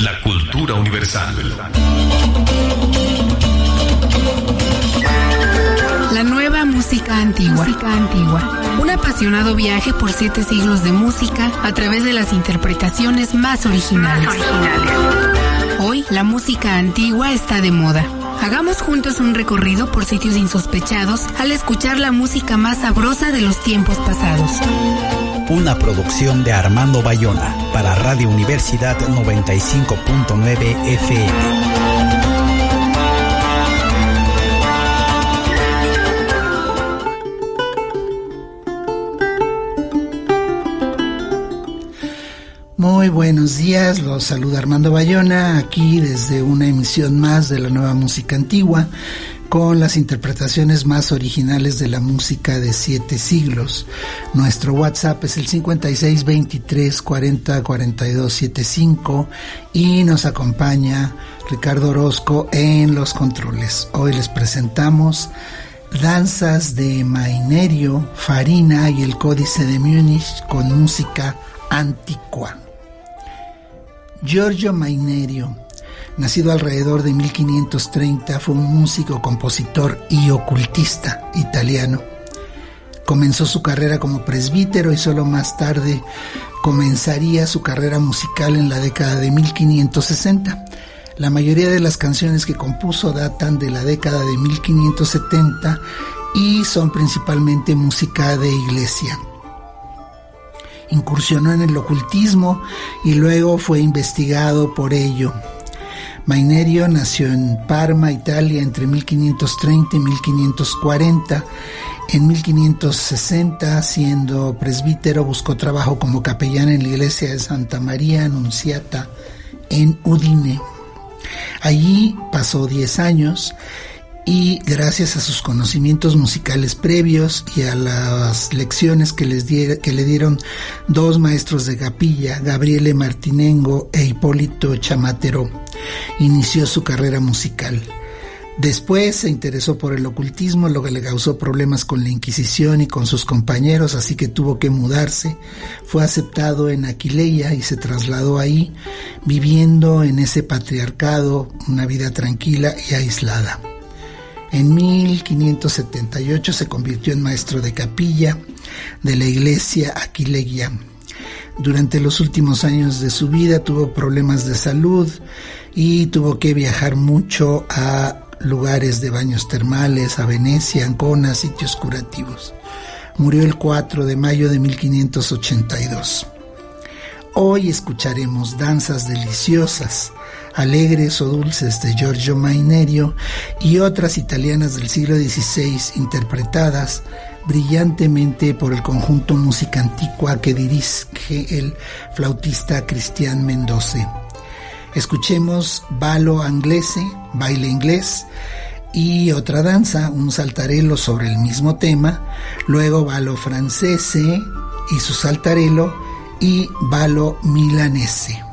la cultura universal. La nueva música antigua. música antigua. Un apasionado viaje por siete siglos de música a través de las interpretaciones más originales. Hoy la música antigua está de moda. Hagamos juntos un recorrido por sitios insospechados al escuchar la música más sabrosa de los tiempos pasados. Una producción de Armando Bayona para Radio Universidad 95.9 FM. Muy buenos días, los saluda Armando Bayona aquí desde una emisión más de la nueva música antigua con las interpretaciones más originales de la música de siete siglos. Nuestro WhatsApp es el 56 23 40 42 75 y nos acompaña Ricardo Orozco en los controles. Hoy les presentamos Danzas de Mainerio, Farina y el Códice de Múnich con música antigua. Giorgio Mainerio, nacido alrededor de 1530, fue un músico, compositor y ocultista italiano. Comenzó su carrera como presbítero y solo más tarde comenzaría su carrera musical en la década de 1560. La mayoría de las canciones que compuso datan de la década de 1570 y son principalmente música de iglesia incursionó en el ocultismo y luego fue investigado por ello. Mainerio nació en Parma, Italia, entre 1530 y 1540. En 1560, siendo presbítero, buscó trabajo como capellán en la iglesia de Santa María Anunciata en Udine. Allí pasó 10 años y gracias a sus conocimientos musicales previos y a las lecciones que, les que le dieron dos maestros de capilla, Gabriele Martinengo e Hipólito Chamatero, inició su carrera musical. Después se interesó por el ocultismo, lo que le causó problemas con la Inquisición y con sus compañeros, así que tuvo que mudarse. Fue aceptado en Aquileia y se trasladó ahí, viviendo en ese patriarcado una vida tranquila y aislada. En 1578 se convirtió en maestro de capilla de la iglesia Aquilegia. Durante los últimos años de su vida tuvo problemas de salud y tuvo que viajar mucho a lugares de baños termales, a Venecia, Ancona, sitios curativos. Murió el 4 de mayo de 1582. Hoy escucharemos danzas deliciosas alegres o dulces de Giorgio Mainerio y otras italianas del siglo XVI interpretadas brillantemente por el conjunto Música Antigua que dirige el flautista Cristian Mendoza. Escuchemos Balo Anglese, baile inglés, y otra danza, un saltarelo sobre el mismo tema, luego Balo Francese y su saltarelo y Balo Milanese.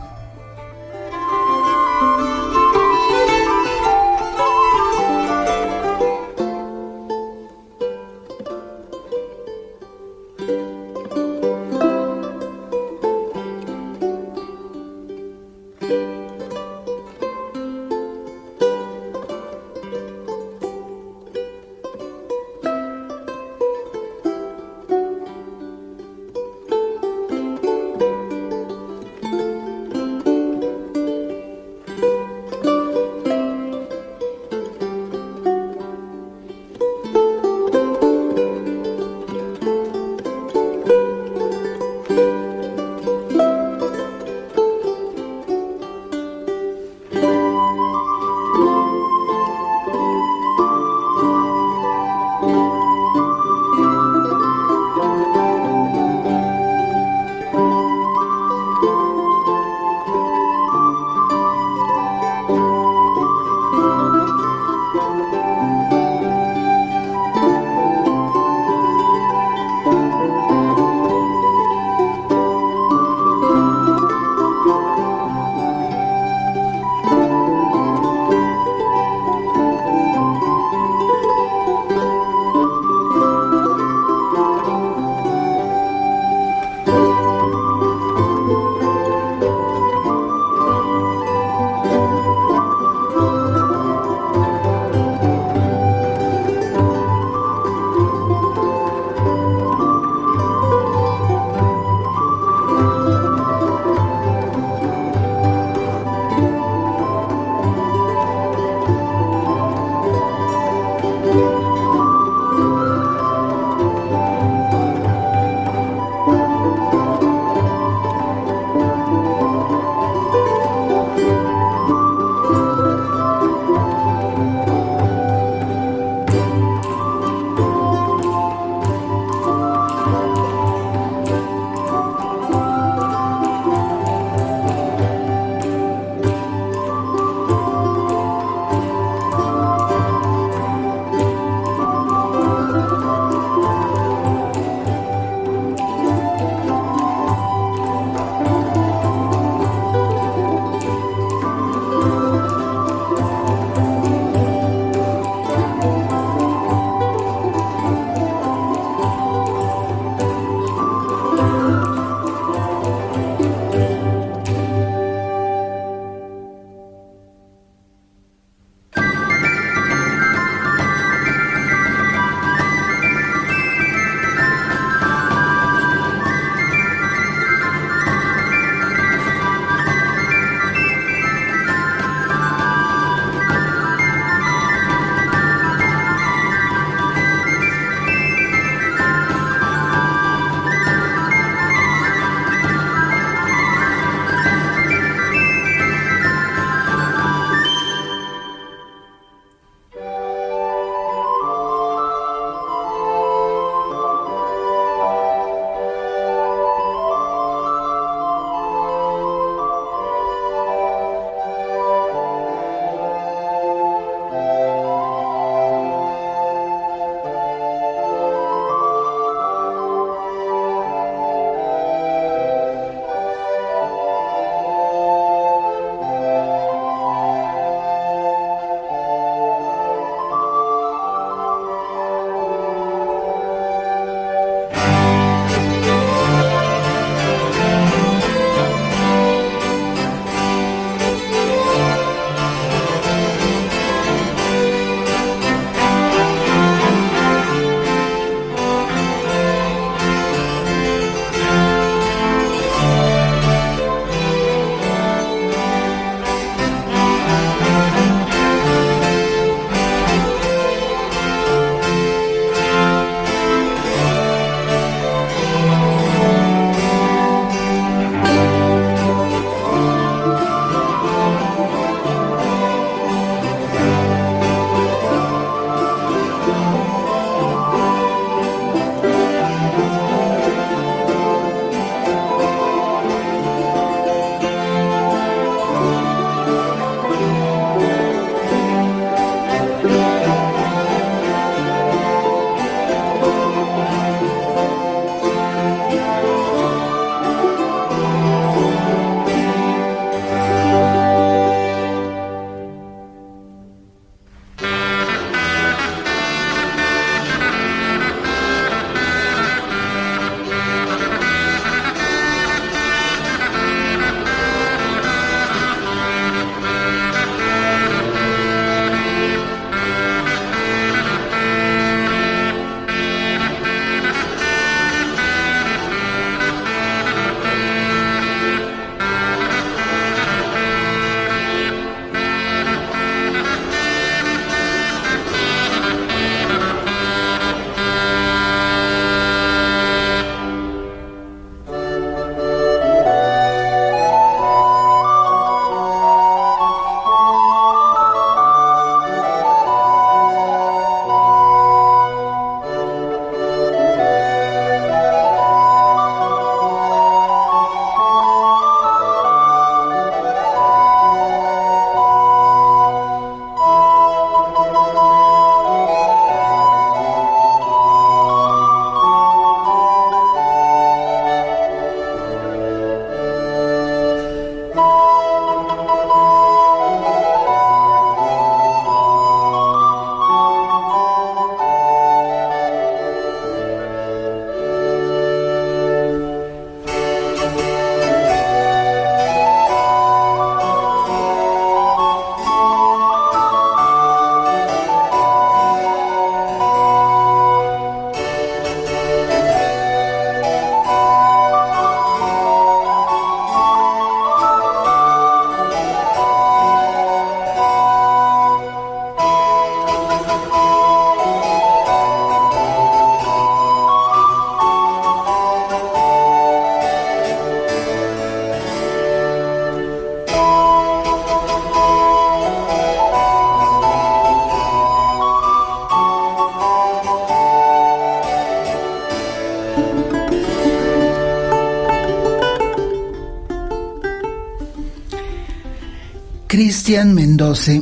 Cristian Mendoza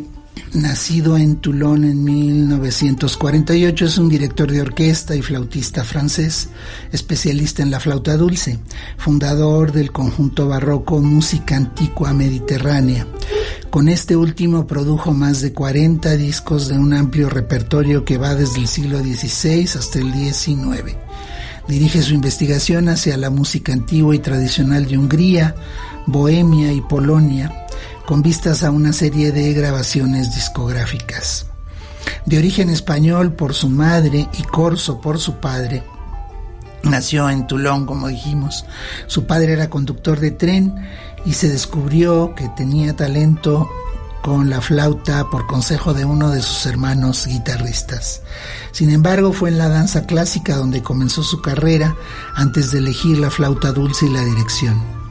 nacido en Toulon en 1948, es un director de orquesta y flautista francés, especialista en la flauta dulce, fundador del conjunto barroco Música Antigua Mediterránea. Con este último produjo más de 40 discos de un amplio repertorio que va desde el siglo XVI hasta el XIX. Dirige su investigación hacia la música antigua y tradicional de Hungría, Bohemia y Polonia, con vistas a una serie de grabaciones discográficas. De origen español por su madre y corso por su padre, nació en Toulon, como dijimos. Su padre era conductor de tren y se descubrió que tenía talento con la flauta por consejo de uno de sus hermanos guitarristas. Sin embargo, fue en la danza clásica donde comenzó su carrera antes de elegir la flauta dulce y la dirección.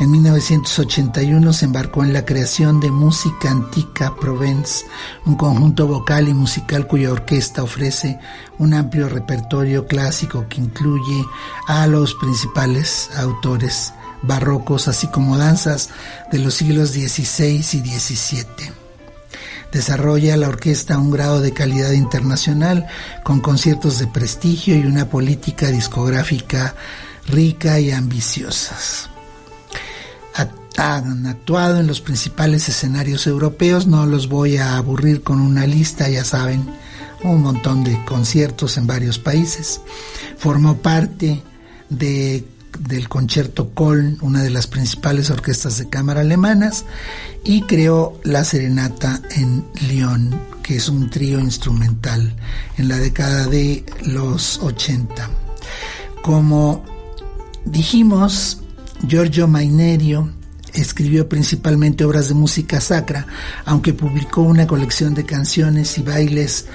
En 1981 se embarcó en la creación de Música Antica Provence, un conjunto vocal y musical cuya orquesta ofrece un amplio repertorio clásico que incluye a los principales autores barrocos, así como danzas de los siglos XVI y XVII. Desarrolla la orquesta un grado de calidad internacional con conciertos de prestigio y una política discográfica rica y ambiciosas han actuado en los principales escenarios europeos. No los voy a aburrir con una lista, ya saben, un montón de conciertos en varios países. Formó parte de, del concierto Köln, una de las principales orquestas de cámara alemanas, y creó la Serenata en Lyon, que es un trío instrumental en la década de los 80. Como dijimos, Giorgio Mainerio Escribió principalmente obras de música sacra, aunque publicó una colección de canciones y bailes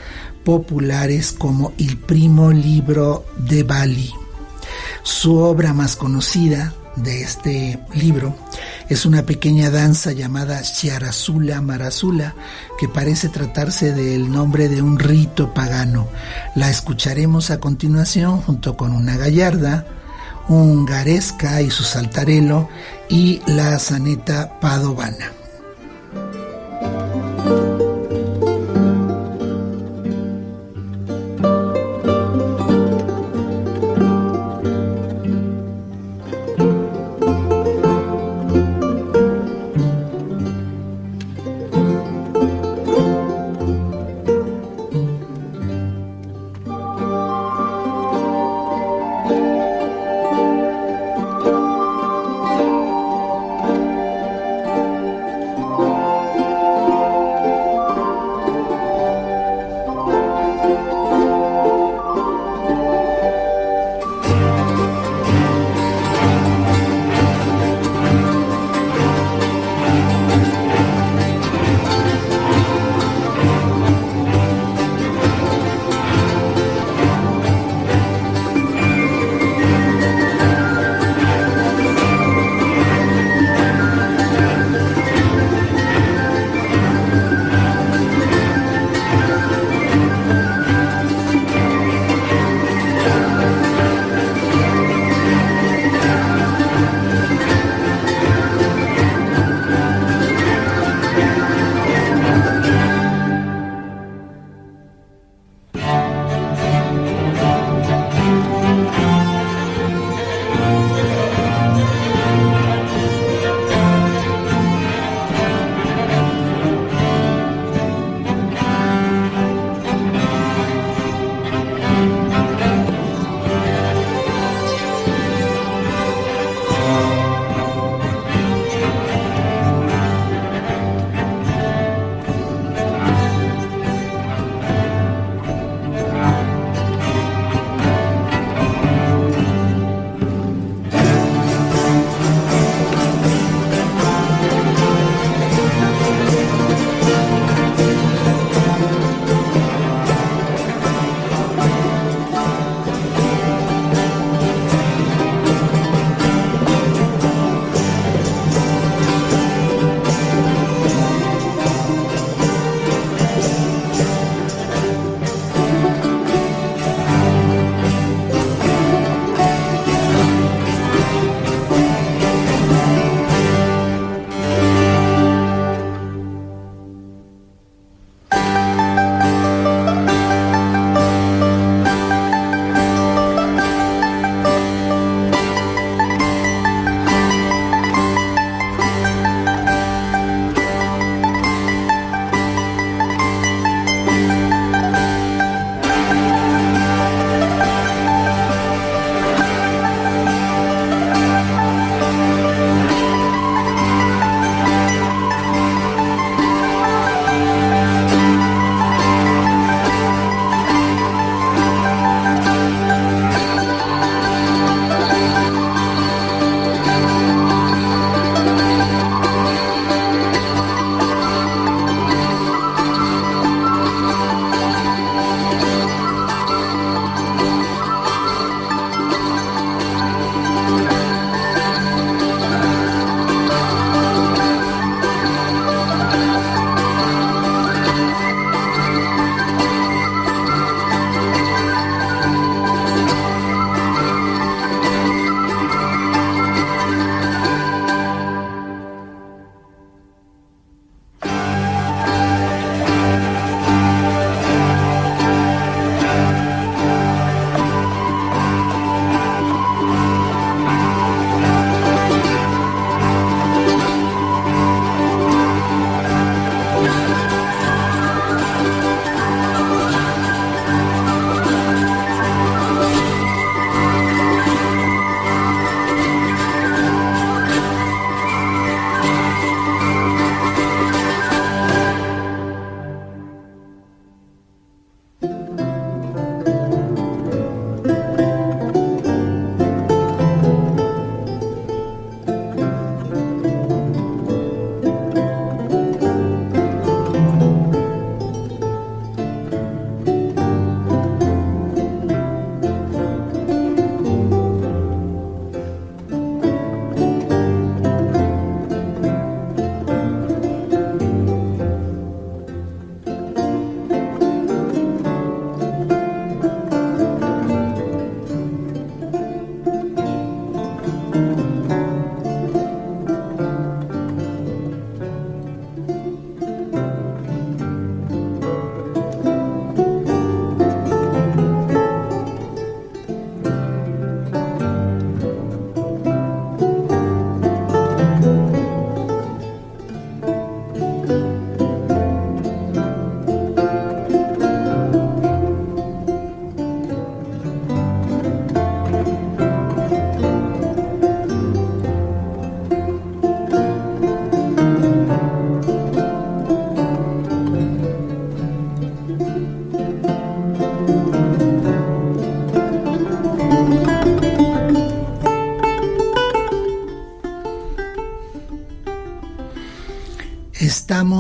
populares como El Primo Libro de Bali. Su obra más conocida de este libro es una pequeña danza llamada Chiarazula Marazula, que parece tratarse del nombre de un rito pagano. La escucharemos a continuación junto con una gallarda, un garesca y su saltarelo y la saneta padovana.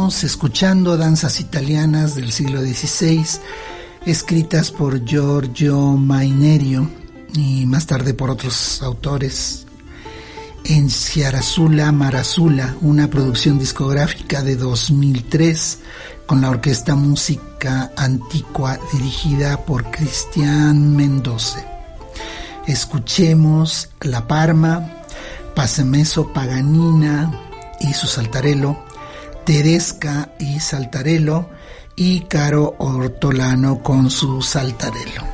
Escuchando danzas italianas del siglo XVI, escritas por Giorgio Mainerio y más tarde por otros autores. En Ciarazula Marazula, una producción discográfica de 2003 con la Orquesta Música Antigua dirigida por Cristian Mendoza. Escuchemos La Parma, Pasemeso Paganina y su saltarelo, Teresca y saltarelo, y Caro Ortolano con su saltarelo.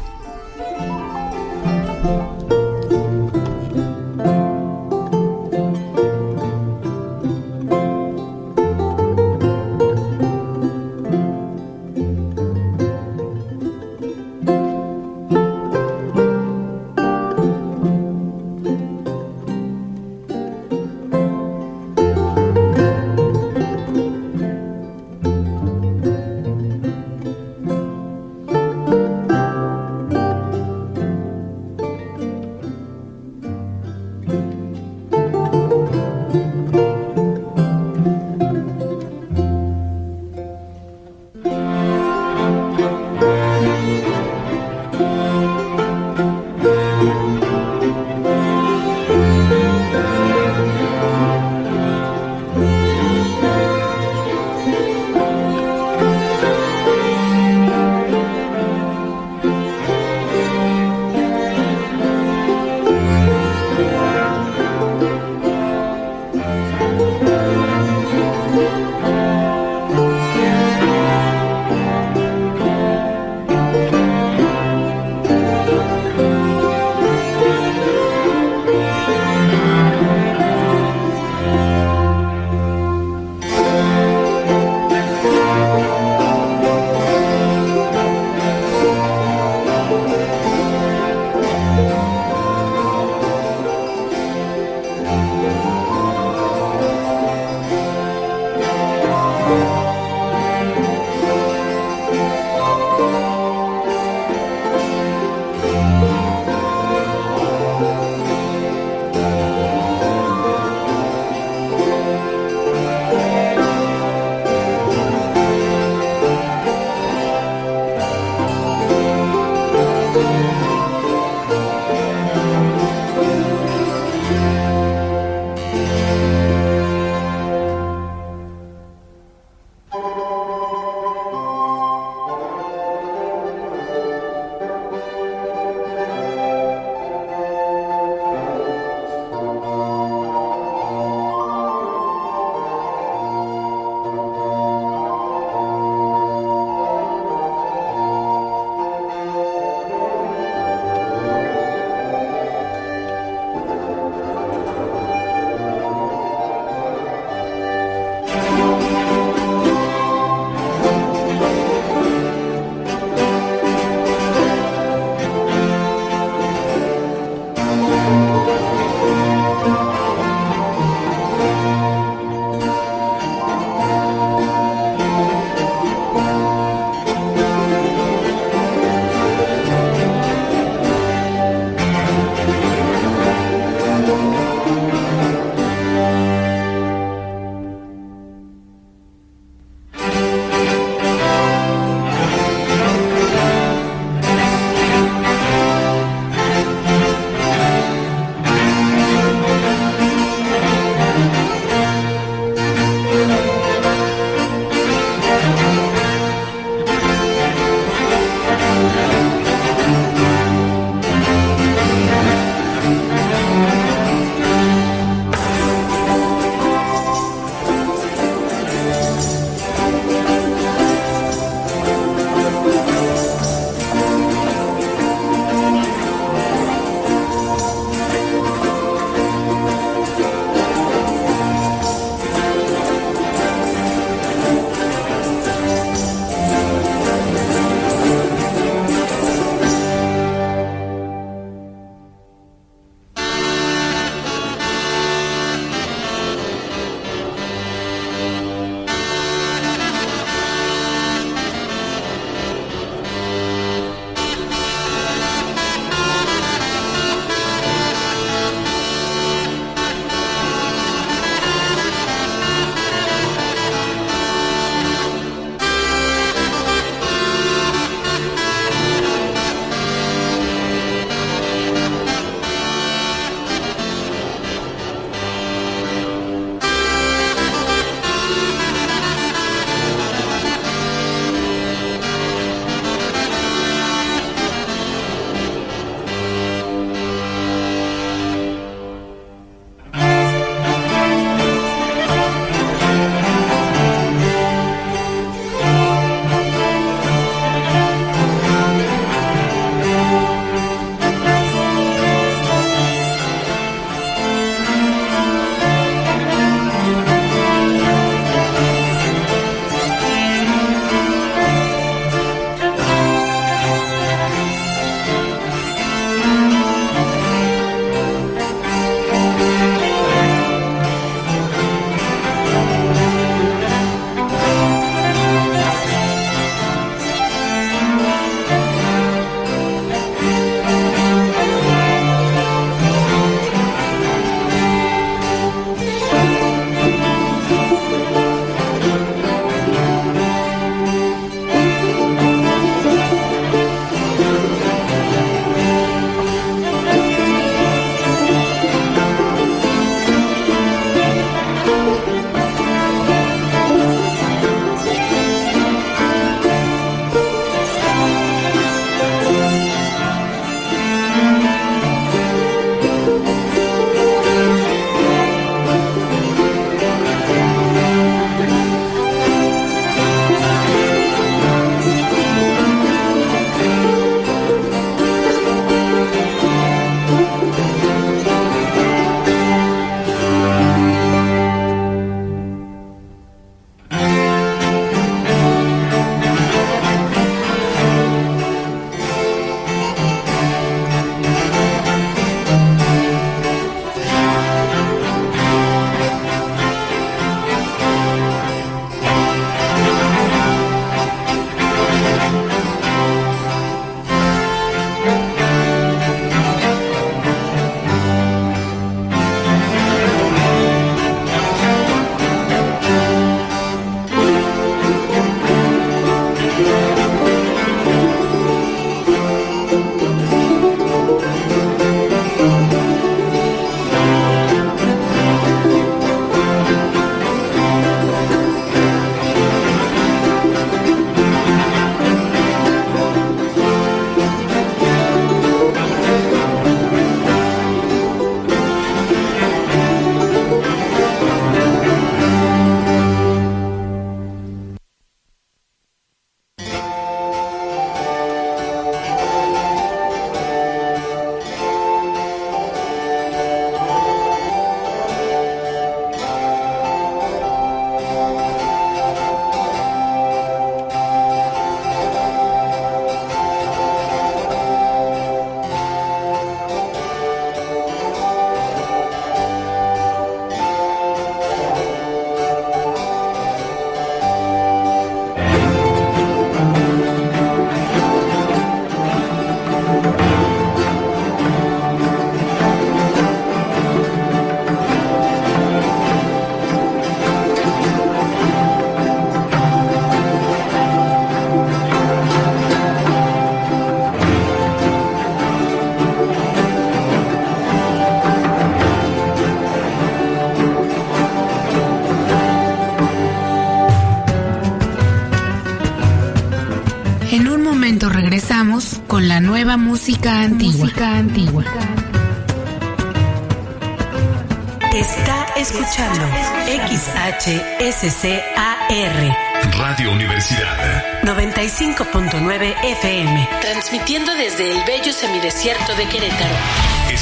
Música antigua. Música antigua. Está escuchando XHSCAR. Radio Universidad. 95.9 FM. Transmitiendo desde el bello semidesierto de Querétaro.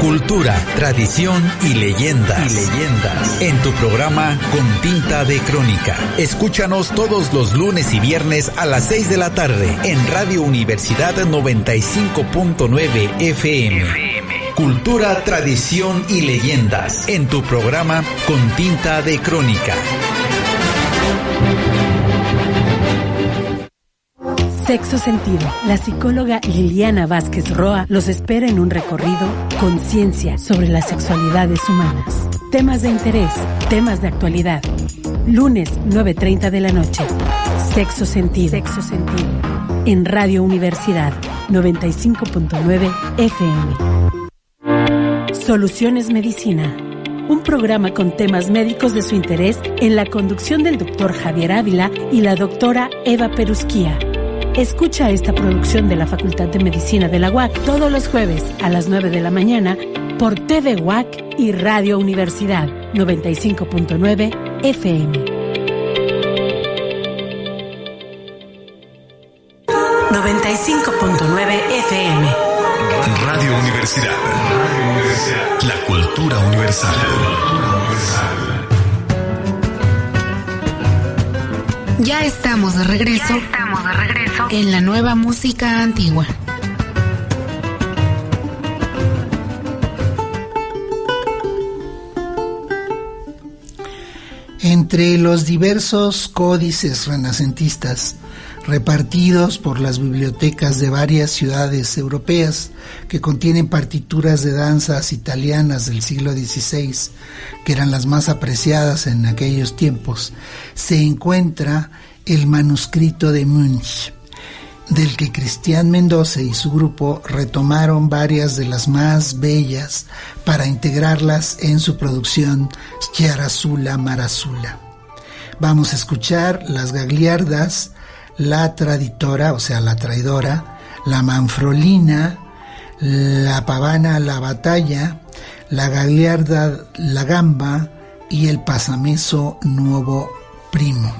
Cultura, tradición y leyendas. Y leyendas. En tu programa Con Tinta de Crónica. Escúchanos todos los lunes y viernes a las 6 de la tarde en Radio Universidad 95.9 FM. Cultura, tradición y leyendas en tu programa Con Tinta de Crónica. Sexo Sentido. La psicóloga Liliana Vázquez Roa los espera en un recorrido conciencia sobre las sexualidades humanas. Temas de interés, temas de actualidad. Lunes 9.30 de la noche. Sexo Sentido. Sexo Sentido. En Radio Universidad 95.9 FM. Soluciones Medicina. Un programa con temas médicos de su interés en la conducción del doctor Javier Ávila y la doctora Eva Perusquía. Escucha esta producción de la Facultad de Medicina de la UAC todos los jueves a las 9 de la mañana por TV UAC y Radio Universidad 95.9 FM. 95.9 FM. Radio Universidad. La cultura universal. Ya estamos de regreso. estamos de regreso en la nueva música antigua. Entre los diversos códices renacentistas repartidos por las bibliotecas de varias ciudades europeas que contienen partituras de danzas italianas del siglo XVI, que eran las más apreciadas en aquellos tiempos, se encuentra el manuscrito de Munch, del que Cristian Mendoza y su grupo retomaron varias de las más bellas para integrarlas en su producción Chiarasula Marazula. Vamos a escuchar las gagliardas la traditora, o sea, la traidora, la manfrolina, la pavana, la batalla, la gagliarda, la gamba y el pasameso nuevo primo.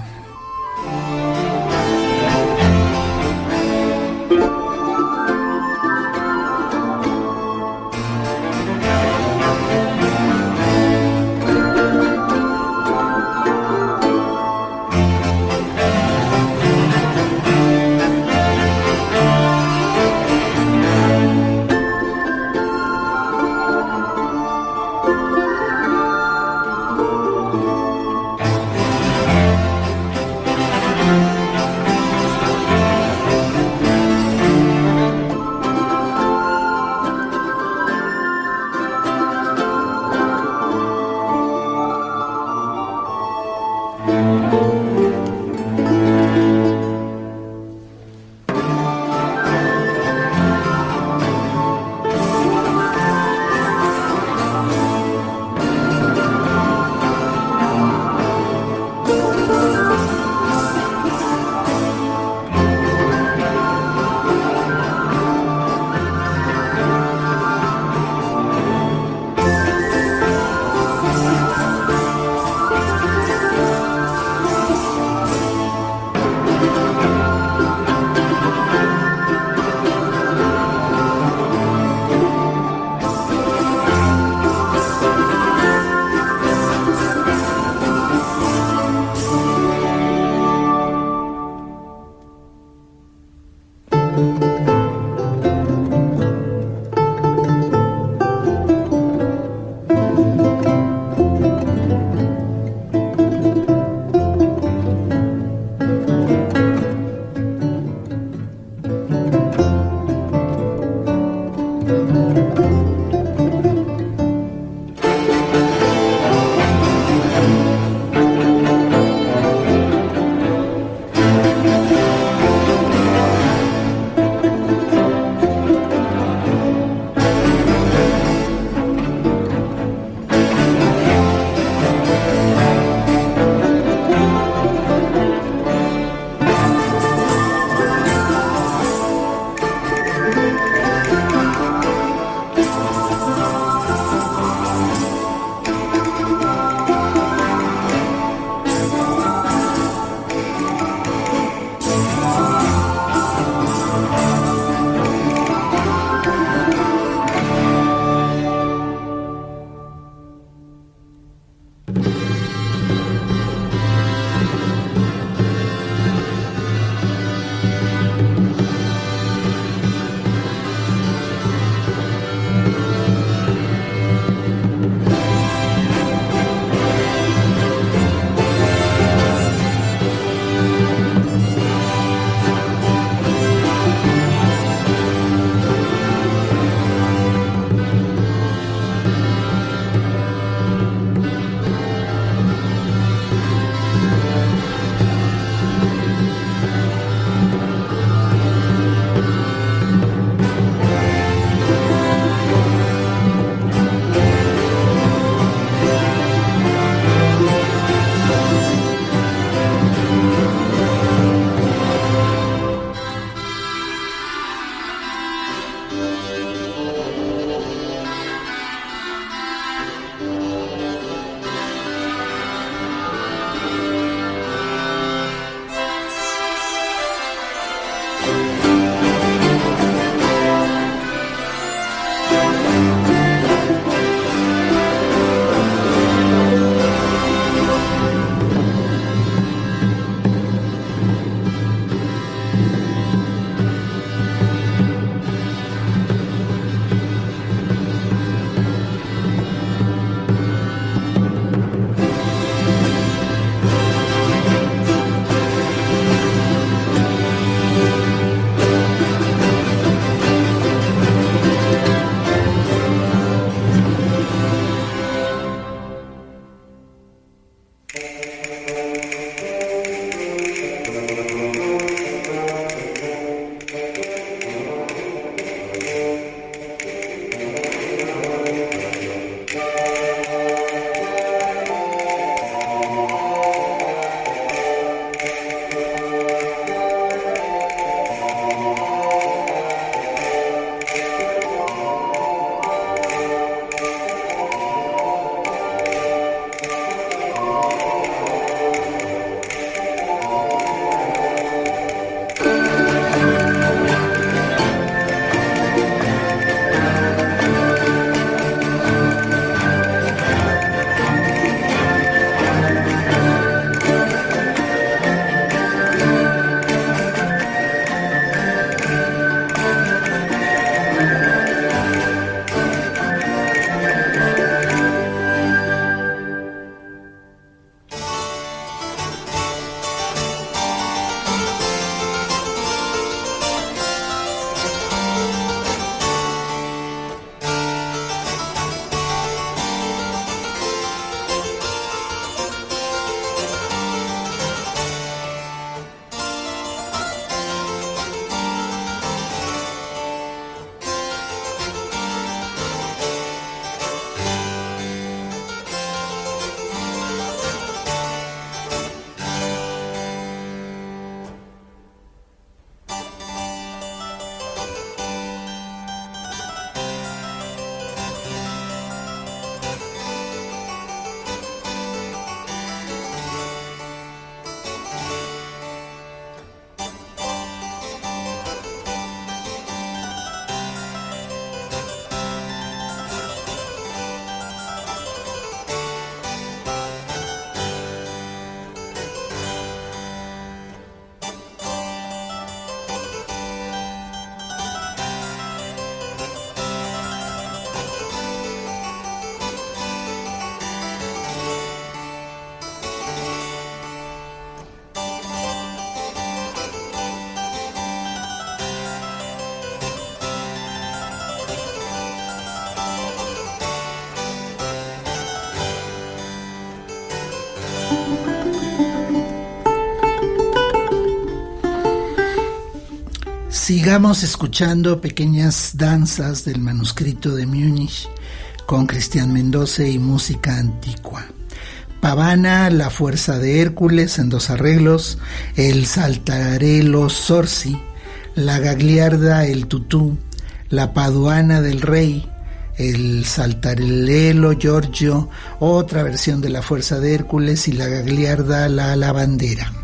Sigamos escuchando pequeñas danzas del manuscrito de Múnich con Cristian Mendoza y música antigua. Pavana, La Fuerza de Hércules en dos arreglos, El Saltarelo Sorsi, La Gagliarda El Tutú, La Paduana del Rey, El Saltarelo Giorgio, otra versión de La Fuerza de Hércules y La Gagliarda La Lavandera.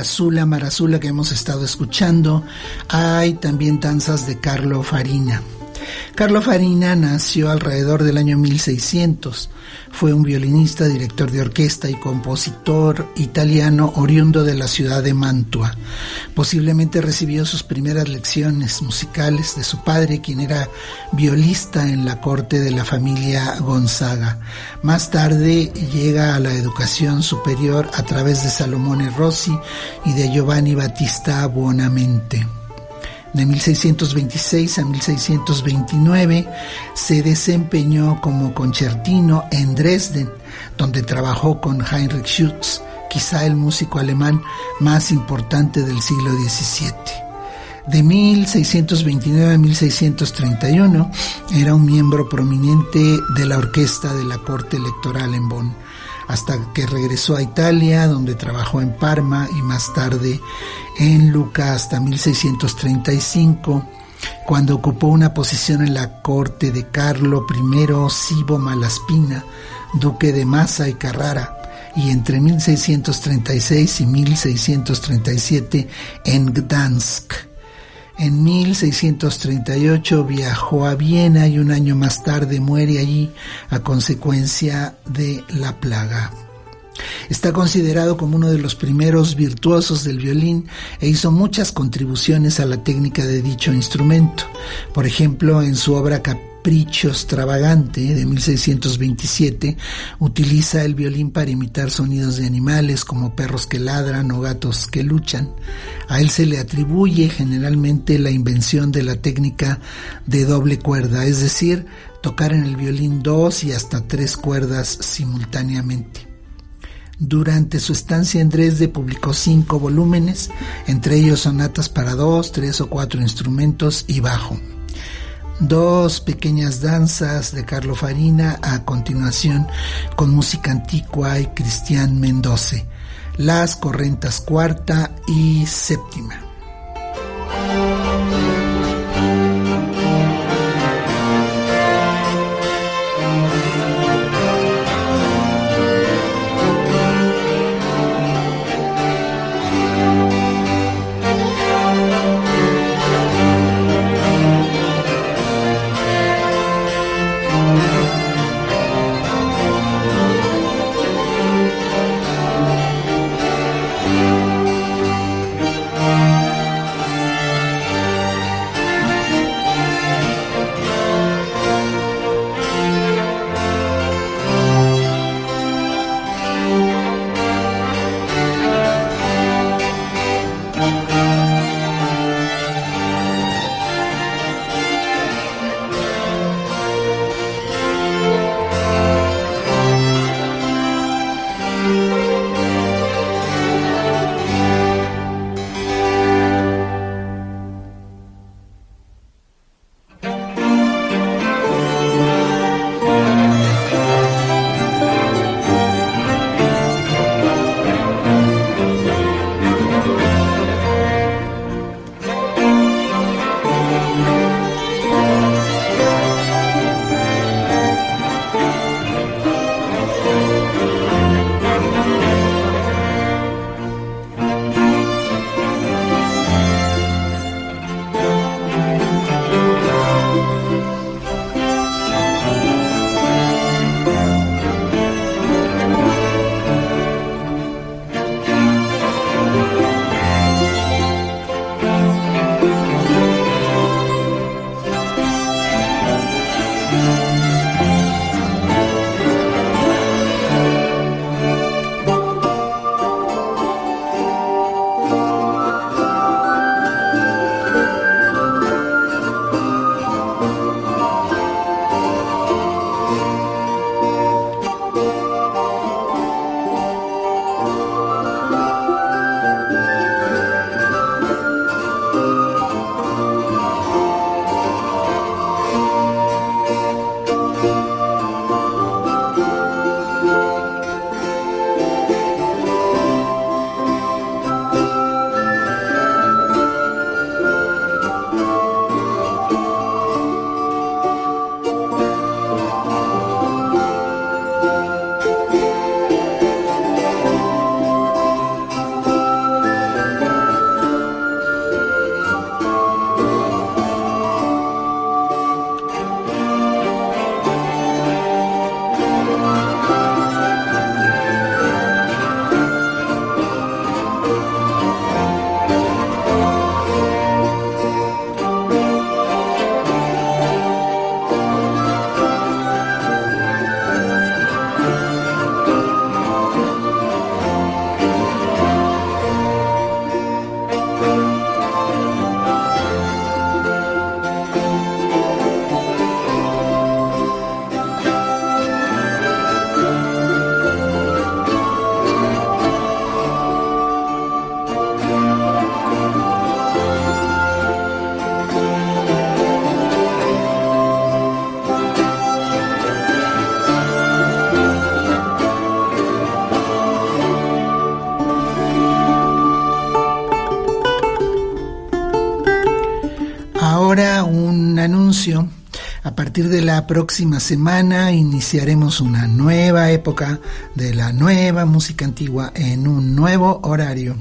Chiarazula Marazula que hemos estado escuchando hay también danzas de Carlo Farina. Carlo Farina nació alrededor del año 1600. Fue un violinista, director de orquesta y compositor italiano oriundo de la ciudad de Mantua. Posiblemente recibió sus primeras lecciones musicales de su padre, quien era violista en la corte de la familia Gonzaga. Más tarde llega a la educación superior a través de Salomone Rossi y de Giovanni Battista Buonamente. De 1626 a 1629 se desempeñó como concertino en Dresden, donde trabajó con Heinrich Schütz, quizá el músico alemán más importante del siglo XVII. De 1629 a 1631 era un miembro prominente de la orquesta de la corte electoral en Bonn hasta que regresó a Italia, donde trabajó en Parma y más tarde en Lucca hasta 1635, cuando ocupó una posición en la corte de Carlo I Sibo Malaspina, duque de Massa y Carrara, y entre 1636 y 1637 en Gdansk. En 1638 viajó a Viena y un año más tarde muere allí a consecuencia de la plaga. Está considerado como uno de los primeros virtuosos del violín e hizo muchas contribuciones a la técnica de dicho instrumento. Por ejemplo, en su obra Capricho Extravagante de 1627 utiliza el violín para imitar sonidos de animales como perros que ladran o gatos que luchan. A él se le atribuye generalmente la invención de la técnica de doble cuerda, es decir, tocar en el violín dos y hasta tres cuerdas simultáneamente. Durante su estancia en Dresde publicó cinco volúmenes, entre ellos sonatas para dos, tres o cuatro instrumentos y bajo dos pequeñas danzas de Carlo Farina a continuación con música antigua y Cristian Mendoza, las correntas cuarta y séptima. La próxima semana iniciaremos una nueva época de la nueva música antigua en un nuevo horario.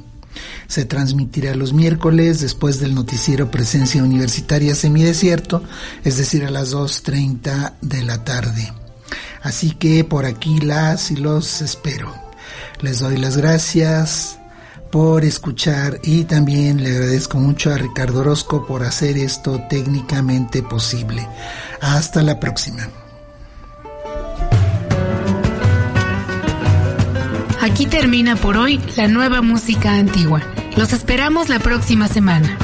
Se transmitirá los miércoles después del noticiero Presencia Universitaria Semidesierto, es decir, a las 2.30 de la tarde. Así que por aquí las y los espero. Les doy las gracias por escuchar y también le agradezco mucho a Ricardo Orozco por hacer esto técnicamente posible. Hasta la próxima. Aquí termina por hoy la nueva música antigua. Los esperamos la próxima semana.